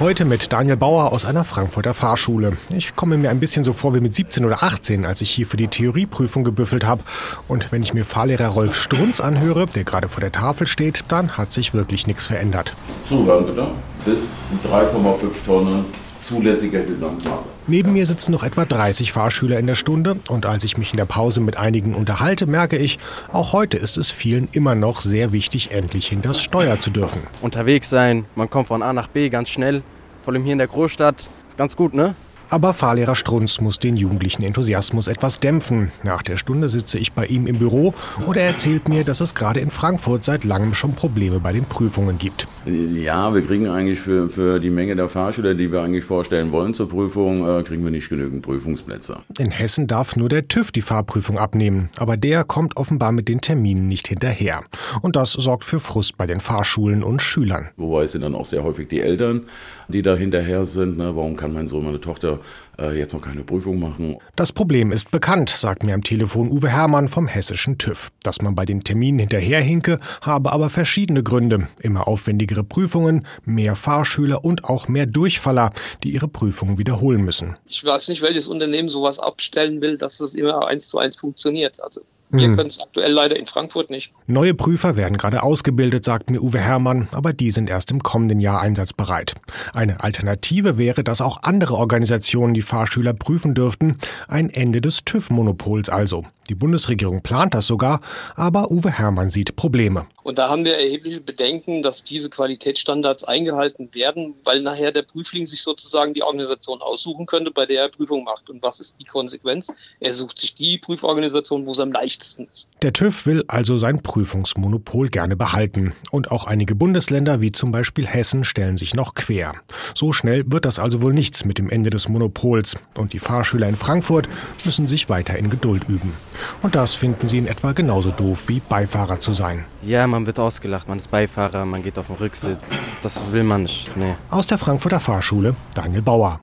Heute mit Daniel Bauer aus einer Frankfurter Fahrschule. Ich komme mir ein bisschen so vor wie mit 17 oder 18, als ich hier für die Theorieprüfung gebüffelt habe. Und wenn ich mir Fahrlehrer Rolf Strunz anhöre, der gerade vor der Tafel steht, dann hat sich wirklich nichts verändert. Zuhören bitte. Bis 3,5 Tonnen zulässiger Gesamtmasse. Neben mir sitzen noch etwa 30 Fahrschüler in der Stunde und als ich mich in der Pause mit einigen unterhalte, merke ich, auch heute ist es vielen immer noch sehr wichtig, endlich hinters Steuer zu dürfen. Unterwegs sein, man kommt von A nach B ganz schnell, vor allem hier in der Großstadt, ist ganz gut, ne? Aber Fahrlehrer Strunz muss den jugendlichen Enthusiasmus etwas dämpfen. Nach der Stunde sitze ich bei ihm im Büro und er erzählt mir, dass es gerade in Frankfurt seit langem schon Probleme bei den Prüfungen gibt. Ja, wir kriegen eigentlich für, für die Menge der Fahrschüler, die wir eigentlich vorstellen wollen zur Prüfung, äh, kriegen wir nicht genügend Prüfungsplätze. In Hessen darf nur der TÜV die Fahrprüfung abnehmen, aber der kommt offenbar mit den Terminen nicht hinterher. Und das sorgt für Frust bei den Fahrschulen und Schülern. Wobei es sind dann auch sehr häufig die Eltern, die da hinterher sind. Ne? Warum kann mein Sohn, meine Tochter äh, jetzt noch keine Prüfung machen? Das Problem ist bekannt, sagt mir am Telefon Uwe Hermann vom hessischen TÜV. Dass man bei den Terminen hinterherhinke, habe aber verschiedene Gründe. Immer aufwendigere Prüfungen, mehr Fahrschüler und auch mehr Durchfaller, die ihre Prüfungen wiederholen müssen. Ich weiß nicht, welches Unternehmen sowas abstellen will, dass das immer eins zu eins funktioniert. Also wir hm. können es aktuell leider in Frankfurt nicht. Neue Prüfer werden gerade ausgebildet, sagt mir Uwe Herrmann, aber die sind erst im kommenden Jahr einsatzbereit. Eine Alternative wäre, dass auch andere Organisationen die Fahrschüler prüfen dürften. Ein Ende des TÜV-Monopols also. Die Bundesregierung plant das sogar, aber Uwe Herrmann sieht Probleme. Und da haben wir erhebliche Bedenken, dass diese Qualitätsstandards eingehalten werden, weil nachher der Prüfling sich sozusagen die Organisation aussuchen könnte, bei der er Prüfung macht. Und was ist die Konsequenz? Er sucht sich die Prüforganisation, wo es am leichtesten ist. Der TÜV will also sein Prüfungsmonopol gerne behalten. Und auch einige Bundesländer, wie zum Beispiel Hessen, stellen sich noch quer. So schnell wird das also wohl nichts mit dem Ende des Monopols. Und die Fahrschüler in Frankfurt müssen sich weiter in Geduld üben. Und das finden sie in etwa genauso doof wie Beifahrer zu sein. Ja, man wird ausgelacht, man ist Beifahrer, man geht auf den Rücksitz. Das will man nicht, nee. Aus der Frankfurter Fahrschule, Daniel Bauer.